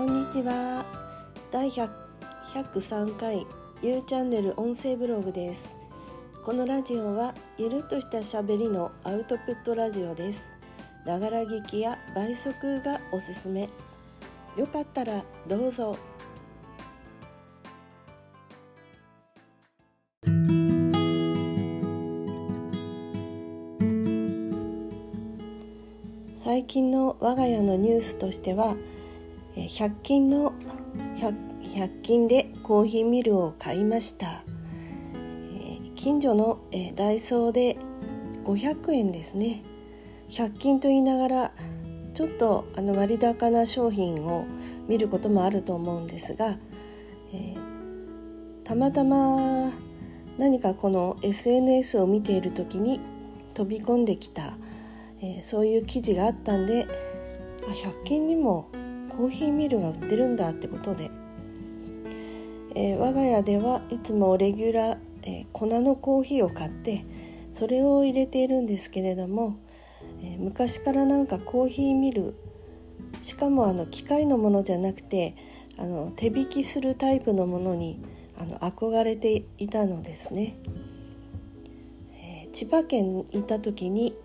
こんにちは。第100 103回 U チャンネル音声ブログです。このラジオはゆるっとしたしゃべりのアウトプットラジオです。ながら聞きや倍速がおすすめ。よかったらどうぞ。最近の我が家のニュースとしては100均の 100, 100均でコーヒーミルを買いました、近所の、ダイソーで500円ですね。100均と言いながらちょっとあの割高な商品を見ることもあると思うんですが、えー、たまたま何かこの SNS を見ている時に飛び込んできた、えー、そういう記事があったんで100均にもコーヒーミルが売ってるんだってことで、えー、我が家ではいつもレギュラー、えー、粉のコーヒーを買ってそれを入れているんですけれども、えー、昔からなんかコーヒーミルしかもあの機械のものじゃなくてあの手引きするタイプのものにあの憧れていたのですね、えー、千葉県にいた時に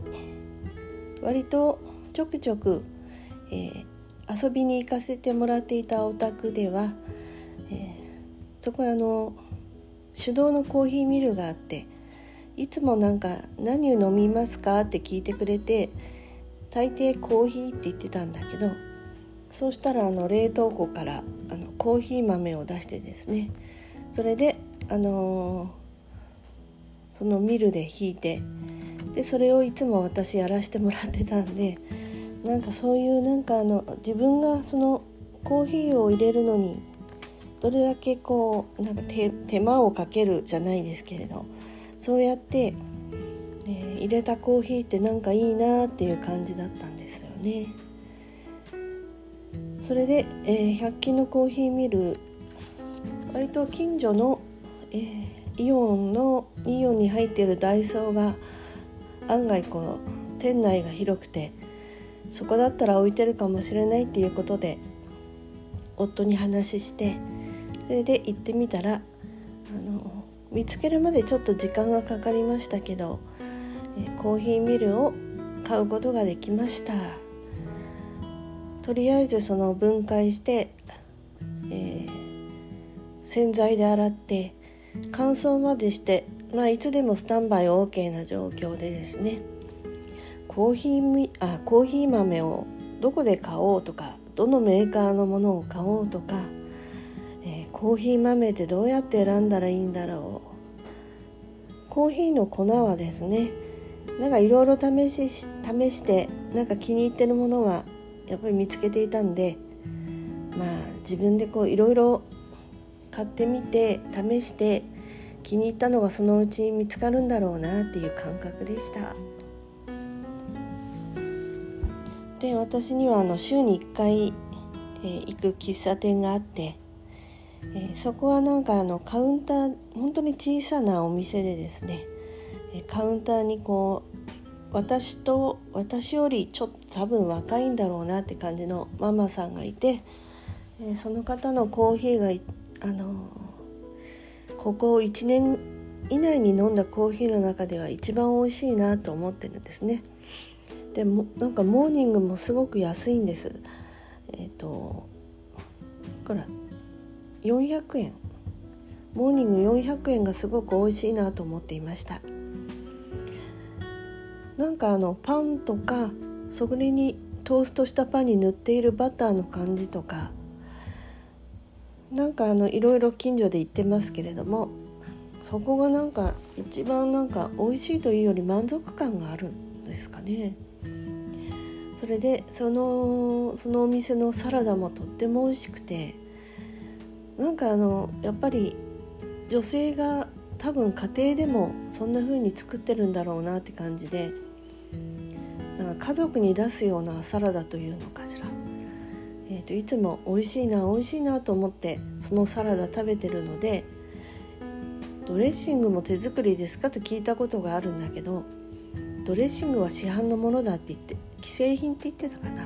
割とちょくちょく、えー、遊びに行かせてもらっていたお宅では、えー、そこはあの手動のコーヒーミルがあっていつもなんか「何を飲みますか?」って聞いてくれて大抵コーヒーって言ってたんだけどそうしたらあの冷凍庫からあのコーヒー豆を出してですねそれであのー、そのミルで引いてでそれをいつも私やらせてもらってたんでなんかそういうなんかあの自分がそのコーヒーを入れるのにどれだけこうなんか手間をかけるじゃないですけれどそうやって、えー、入れたコーヒーってなんかいいなっていう感じだったんですよね。それで、えー、100均のコーヒーミル割と近所の、えー、イオンのイオンに入っているダイソーが案外こう店内が広くてそこだったら置いてるかもしれないっていうことで夫に話してそれで行ってみたらあの見つけるまでちょっと時間がかかりましたけど、えコーヒーミルを買うことができました。とりあえずその分解して、えー、洗剤で洗って乾燥までして、まあ、いつでもスタンバイ OK な状況でですね。コーヒーあコーヒー豆をどこで買おうとかどのメーカーのものを買おうとかえコーヒー豆ってどうやって選んだらいいんだろう。コーヒーの粉はですねなんかいろいろ試し試してなんか気に入ってるものはやっぱり見つけていたんでまあ自分でこういろいろ買ってみて試して気に入ったのがそのうちに見つかるんだろうなっていう感覚でした。で私にはあの週に1回、えー、行く喫茶店があってえー、そこはなんかあのカウンター本当に小さなお店でですね、カウンターにこう私と私よりちょっと多分若いんだろうなって感じのママさんがいて、え、その方のコーヒーがあのここ1年以内に飲んだコーヒーの中では一番美味しいなと思ってるんですね。でもなんかモーニングもすごく安いんです。えっ、ー、とほら400円。モーニング400円がすごく美味しいなと思っていました。なんかあのパンとかそれにトーストしたパンに塗っているバターの感じとかなんかあのいろいろ近所で言ってますけれどもそこがなんか一番なんか美味しいというより満足感があるんですかね。それでそのそのお店のサラダもとっても美味しくてなんかあのやっぱり女性が多分家庭でもそんな風に作ってるんだろうなって感じでなんか家族に出すようなサラダというのかしら、えーと、いつも美味しいな美味しいなと思ってそのサラダ食べてるのでドレッシングも手作りですかと聞いたことがあるんだけどドレッシングは市販のものだって言って既製品って言ってたかな。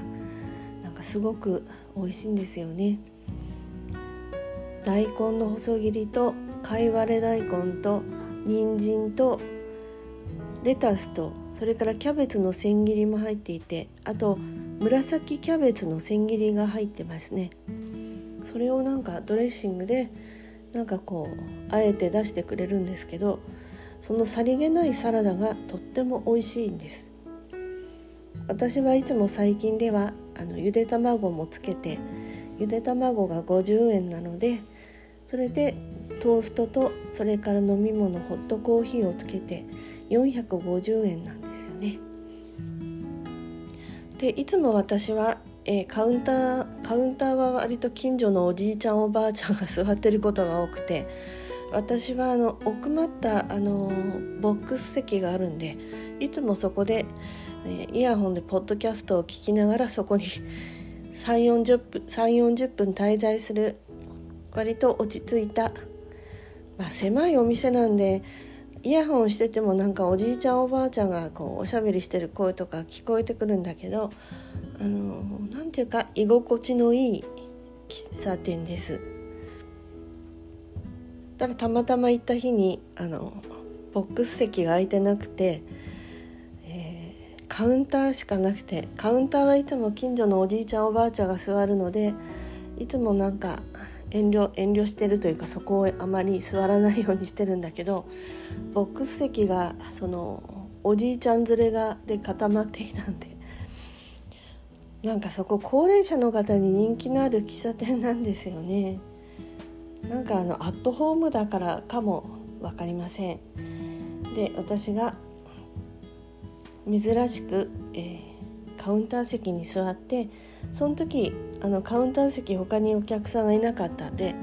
なんかすごく美味しいんですよね。大根の細切りと貝割れ大根と人参とレタスとそれからキャベツの千切りも入っていてあと紫キャベツの千切りが入ってますね。それをなんかドレッシングでなんかこうあえて出してくれるんですけどそのさりげないサラダがとっても美味しいんです。私はいつも最近ではあのゆで卵もつけてゆで卵が50円なのでそれでトーストとそれから飲み物ホットコーヒーをつけて450円なんですよね。でいつも私は、えー、カウンターカウンターは割と近所のおじいちゃんおばあちゃんが座ってることが多くて私はあの奥まったあのボックス席があるんでいつもそこで、イヤホンでポッドキャストを聞きながらそこに3 4 0分3 40分滞在する割と落ち着いた、まあ、狭いお店なんでイヤホンしててもなんかおじいちゃんおばあちゃんがこうおしゃべりしてる声とか聞こえてくるんだけどあのなんていうか居心地のいい喫茶店です。ただたまたま行った日にあのボックス席が空いてなくて、カウンターしかなくてカウンターはいつも近所のおじいちゃんおばあちゃんが座るのでいつもなんか遠慮遠慮してるというかそこをあまり座らないようにしてるんだけどボックス席がそのおじいちゃん連れがで固まっていたんでなんかそこ高齢者の方に人気のある喫茶店なんですよね。なんかあのアットホームだからかも分かりませんで私が珍しく、えー、カウンター席に座ってその時あのカウンター席他にお客さんがいなかったんで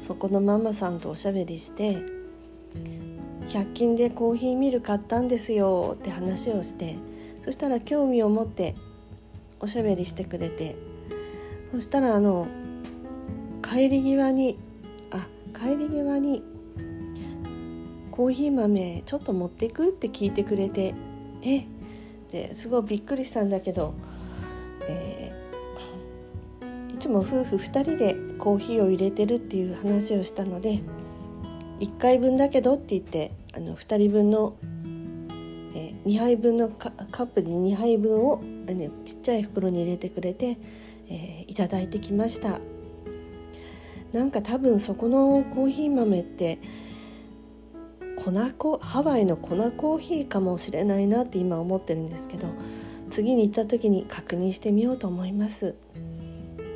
そこのママさんとおしゃべりして「100均でコーヒーミル買ったんですよ」って話をしてそしたら興味を持っておしゃべりしてくれてそしたらあの帰り際にあ帰り際に「コーヒー豆ちょっと持っていく?」って聞いてくれて「えってすごいびっくりしたんだけど、えー、いつも夫婦2人でコーヒーを入れてるっていう話をしたので1回分だけどって言ってあの2人分の、えー、2杯分のカップで2杯分をあのちっちゃい袋に入れてくれて、えー、いただいてきました。なんか多分そこのコーヒー豆って粉コハワイの粉コーヒーかもしれないなって今思ってるんですけど次に行った時に確認してみようと思います。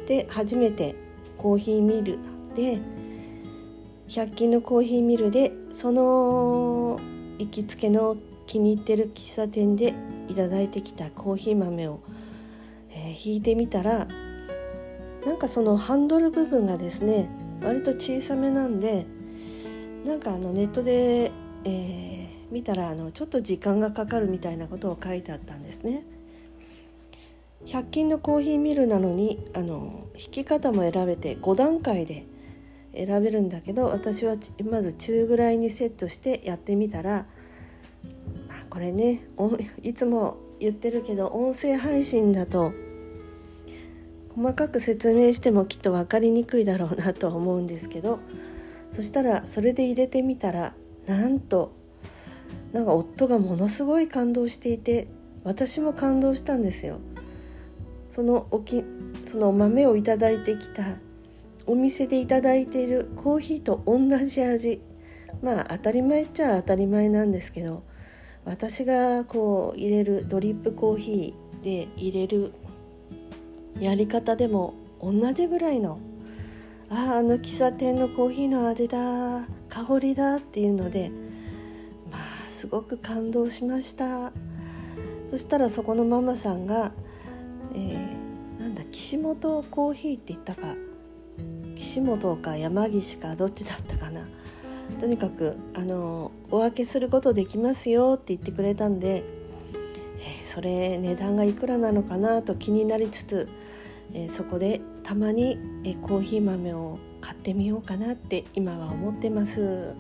で初めてコーヒーミルで100均のコーヒーミルでその行きつけの気に入ってる喫茶店でいただいてきたコーヒー豆を、えー、引いてみたらなんかそのハンドル部分がですね割と小さめなんでなんかあのネットで、えー、見たらあのちょっと時間がかかるみたいなことを書いてあったんですね。100均のコーヒーミルなのにあの引き方も選べて5段階で選べるんだけど私はまず中ぐらいにセットしてやってみたら、まあ、これねいつも言ってるけど音声配信だと細かく説明してもきっと分かりにくいだろうなと思うんですけどそしたらそれで入れてみたらなんとなんか夫がものすごい感動していて私も感動したんですよ。そのおきその豆をいただいてきたお店でいただいているコーヒーと同じ味まあ当たり前っちゃ当たり前なんですけど私がこう入れるドリップコーヒーで入れるやり方でも同じぐらいのあああの喫茶店のコーヒーの味だ香りだっていうのでまあすごく感動しました。そしたらそこのママさんが、えー、なんだ岸本コーヒーって言ったか岸本か山岸かどっちだったかな。とにかくあのお分けすることできますよって言ってくれたんで、えー、それ値段がいくらなのかなと気になりつつえそこでたまに、えコーヒー豆を買ってみようかなって今は思ってます。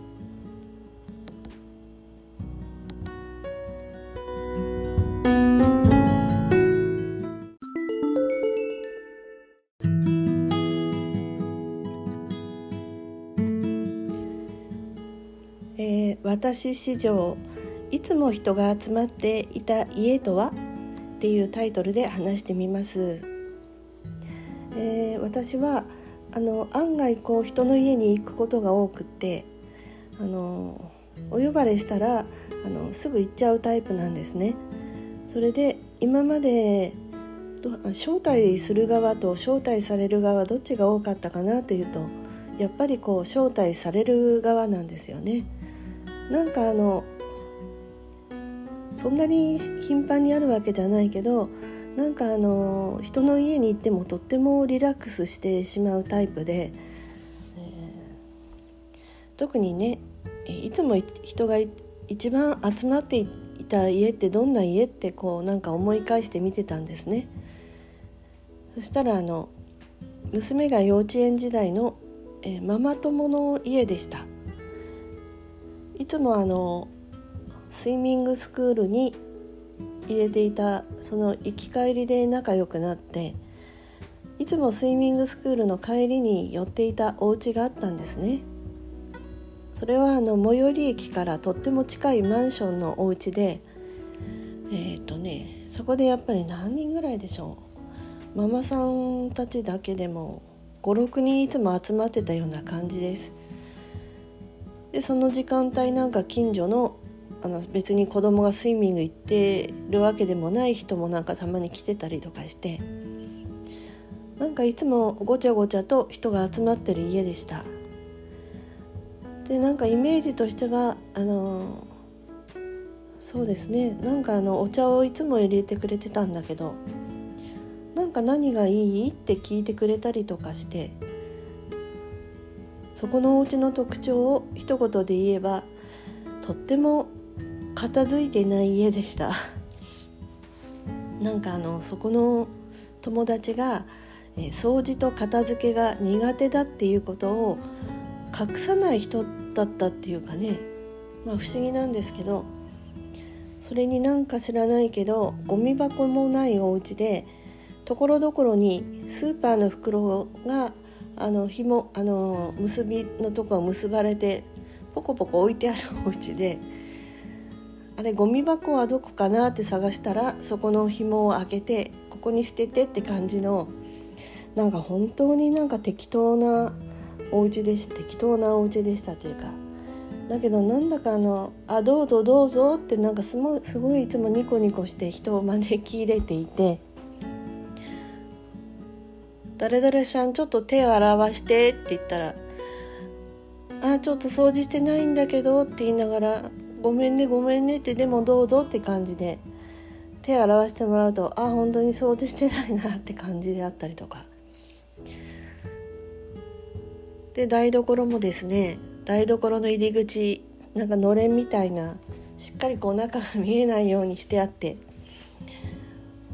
え、私史上いつも人が集まっていた家とはっていうタイトルで話してみます。えー、私はあの案外こう人の家に行くことが多くってあのお呼ばれしたらあのすぐ行っちゃうタイプなんですねそれで今まで招待する側と招待される側どっちが多かったかなというとやっぱりこう招待される側なんですよね。なんかあのそんなに頻繁にあるわけじゃないけどなんかあの人の家に行ってもとってもリラックスしてしまうタイプで、えー、特にねいつも人が一番集まっていた家ってどんな家ってこうなんか思い返して見てたんですね。そしたらあの娘が幼稚園時代の、えー、ママ友の家でしたいつもあのスイミングスクールに入れていたその行き帰りで仲良くなっていつもスイミングスクールの帰りに寄っていたお家があったんですね。それはあの最寄り駅からとっても近いマンションのお家でえっ、ー、とねそこでやっぱり何人ぐらいでしょう。ママさんたちだけでも56人いつも集まってたような感じです。でその時間帯なんか近所のあの別に子供がスイミング行ってるわけでもない人もなんかたまに来てたりとかしてなんかいつもごちゃごちゃと人が集まってる家でした。でなんかイメージとしてはあのそうですね。なんかあのお茶をいつも入れてくれてたんだけどなんか何がいいって聞いてくれたりとかしてそこのお家の特徴を一言で言えばとっても片付いてない家でした。なんかあのそこの友達が、掃除と片付けが苦手だっていうことを隠さない人だったっていうかね。まあ不思議なんですけどそれになんか知らないけどゴミ箱もないお家でところどころにスーパーの袋があの紐あの結びのとこが結ばれてポコポコ置いてあるお家であれゴミ箱はどこかなって探したらそこの紐を開けてここに捨ててって感じのなんか本当になんか適当なお家でし適当なお家でしたというかだけどなんだかあの「あどうぞどうぞ」ってなんかすごすごいいつもニコニコして人を招き入れていて。誰々さんちょっと手を洗わしてって言ったらあちょっと掃除してないんだけどって言いながらごめんねごめんねってでもどうぞって感じで手洗わせてもらうとあ本当に掃除してないなって感じであったりとか。で台所もですね台所の入り口なんかのれんみたいなしっかりこう中が見えないようにしてあって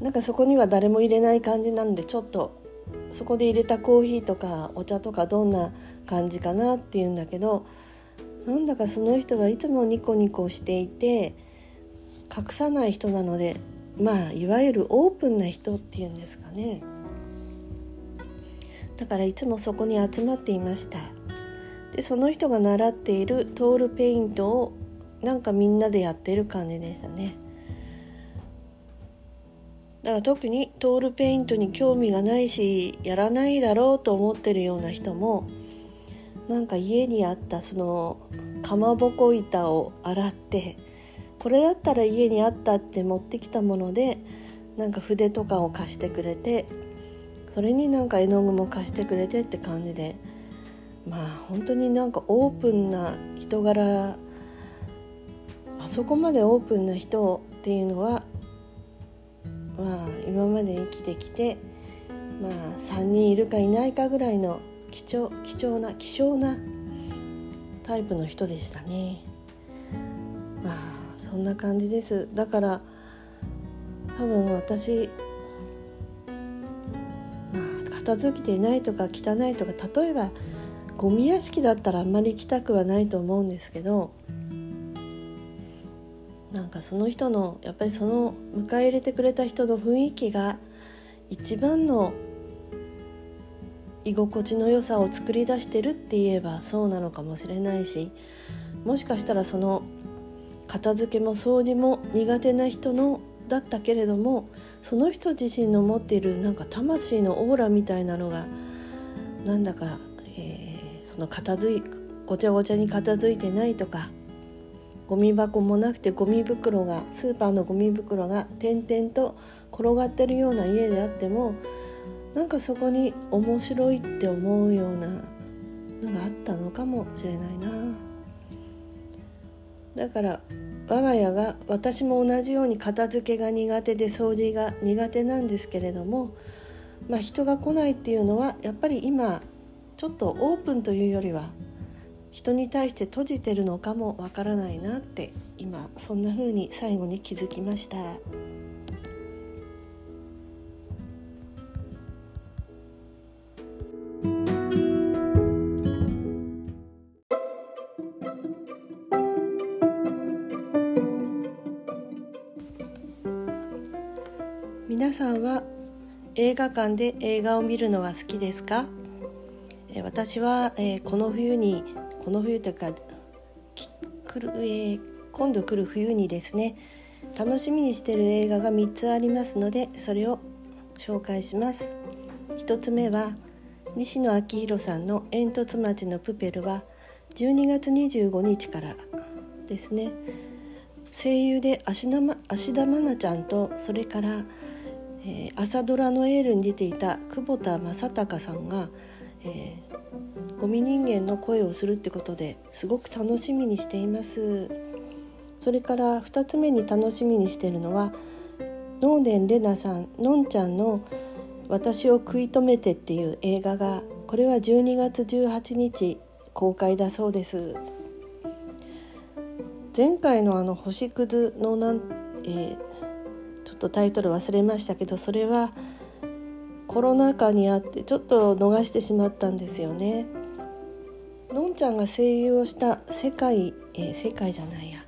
なんかそこには誰も入れない感じなんでちょっとそこで入れたコーヒーとかお茶とかどんな感じかなっていうんだけどなんだかその人はいつもニコニコしていて隠さない人なのでまあいわゆるオープンな人っていうんですかね。だからいつもそこに集まっていました。でその人が習っているトールペイントをなんかみんなでやってる感じでしたね。だから特にトールペイントに興味がないしやらないだろうと思ってるような人もなんか家にあったそのかまぼこ板を洗ってこれだったら家にあったって持ってきたものでなんか筆とかを貸してくれてそれになんか絵の具も貸してくれてって感じでまあ本当になんかオープンな人柄あそこまでオープンな人っていうのはまあ今まで生きてきてまあ3人いるかいないかぐらいの貴重貴重な希少なタイプの人でしたね。まあそんな感じです。だから多分私まあ片付けてないとか汚いとか例えばゴミ屋敷だったらあんまり行きたくはないと思うんですけどなんかその人のやっぱりその迎え入れてくれた人の雰囲気が一番の居心地の良さを作り出してるって言えばそうなのかもしれないしもしかしたらその片付けも掃除も苦手な人のだったけれどもその人自身の持っているなんか魂のオーラみたいなのがなんだか、えー、その片付いごちゃごちゃに片付いてないとかゴミ箱もなくてゴミ袋がスーパーのゴミ袋が点々と転がってるような家であってもなんかそこに面白いって思うようなのがあったのかもしれないなだから我が家が私も同じように片付けが苦手で掃除が苦手なんですけれども、まあ、人が来ないっていうのはやっぱり今ちょっとオープンというよりは人に対して閉じてるのかもわからないなって今そんな風に最後に気づきました。画館で映画を見るのは好きですか？私は、えー、この冬にこの冬というか来る、えー、今度来る冬にですね楽しみにしてる映画が3つありますのでそれを紹介します。1つ目は西野昭弘さんの「煙突町のプペル」は12月25日からですね。声優で芦田愛菜ちゃんとそれから、えー、朝ドラのエールに出ていた久保田正孝さんが、えー、ゴミ人間の声をするってことですごく楽しみにしています。それから2つ目に楽しみにしてるのはノーデンレナさんのんちゃんの「私を食い止めて」っていう映画がこれは12月18日公開だそうです。前回のあの星屑のなん、えー、っとタイトル忘れましたけどそれはコロナ禍にあってちょっと逃してしまったんですよね。のんちゃんが声優をした世界、えー、世界じゃないや。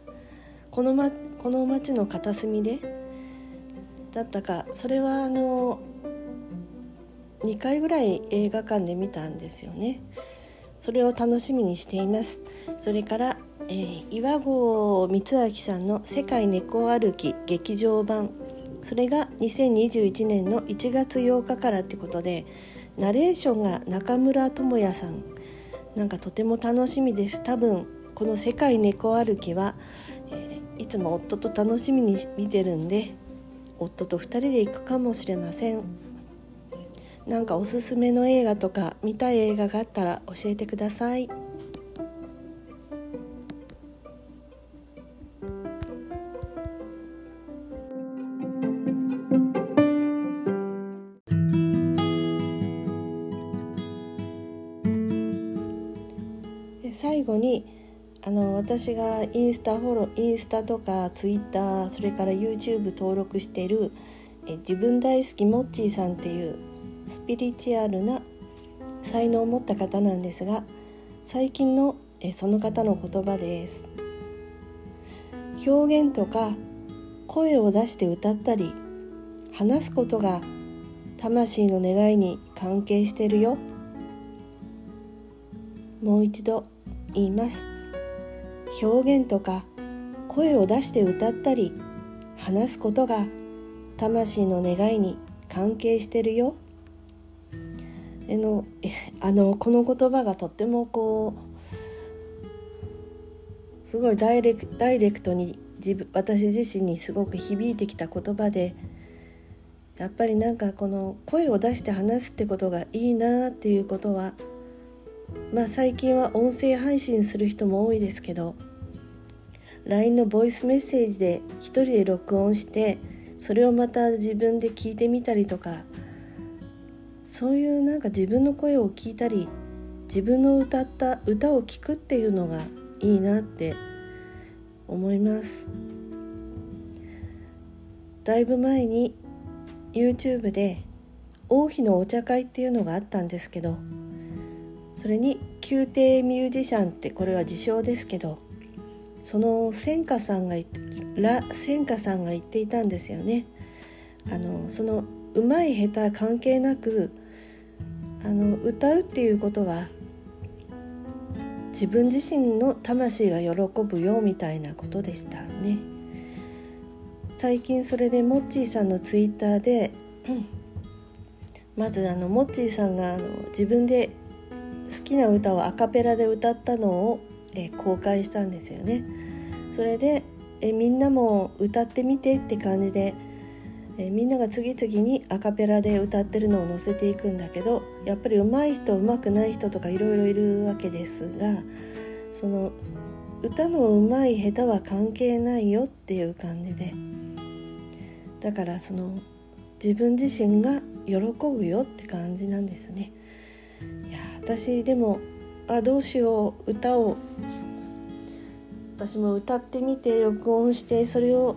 この,、ま、この町の片隅でだったかそれはあの2回ぐらい映画館で見たんですよね。それを楽しみにしています。それから、えー、岩合光明さんの「世界猫歩き劇場版」それが2021年の1月8日からってことでナレーションが中村智也さん。なんかとても楽しみです。多分この「世界猫歩きは」え、いつも夫と楽しみに見てるんで夫と2人で行くかもしれません。なんかおすすめの映画とか見たい映画があったら教えてください。私がインスタフォローインスタとかツイッターそれから YouTube 登録しているえ自分大好きモッチーさんっていうスピリチュアルな才能を持った方なんですが最近のえその方の言葉です。表現とか声を出して歌ったり話すことが魂の願いに関係してるよ。もう一度言います。表現とか声を出して歌ったり話すことが魂の願いに関係してるよ。あの あのこの言葉がとってもこうすごいダイレクダイレクトに自分私自身にすごく響いてきた言葉でやっぱりなんかこの声を出して話すってことがいいなっていうことはまあ最近は音声配信する人も多いですけど LINE のボイスメッセージで一人で録音してそれをまた自分で聞いてみたりとかそういうなんか自分の声を聞いたり自分の歌った歌を聴くっていうのがいいなって思います。だいぶ前に YouTube で王妃のお茶会っていうのがあったんですけどそれに宮廷ミュージシャンってこれは自称ですけどその千花さんがら千花さんが言っていたんですよね。あのその上手い下手関係なくあの歌うっていうことは自分自身の魂が喜ぶよみたいなことでしたね最近それでモッチーさんのツイッターで まずあのモッチーさんがあの自分で好きな歌をアカペラで歌ったのを、え公開したんですよねそれでえみんなも歌ってみてって感じでえみんなが次々にアカペラで歌ってるのを載せていくんだけどやっぱり上手い人上手くない人とかいろいろいるわけですがその歌の上手い下手は関係ないよっていう感じでだからその自分自身が喜ぶよって感じなんですね。いや私でもあどうしよう歌を私も歌ってみて録音してそれを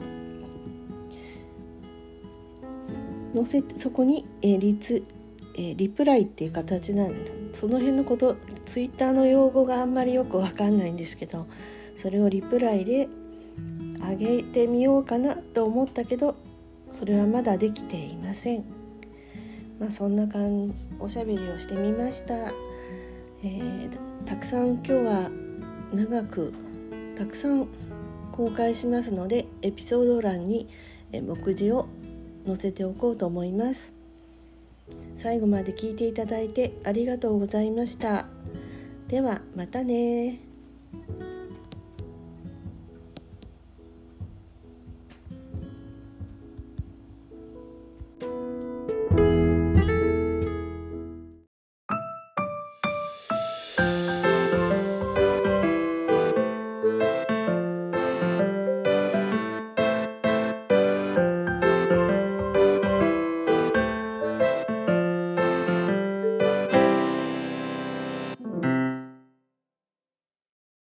載せてそこに、えー、リツ、えー、リプライっていう形なんその辺のことツイッターの用語があんまりよくわかんないんですけどそれをリプライで上げてみようかなと思ったけどそれはまだできていません。まあそんな感おしゃべりをしてみました、えー、たくさん今日は長くたくさん公開しますのでエピソード欄に目次を載せておこうと思います。最後まで聞いていただいてありがとうございました。ではまたね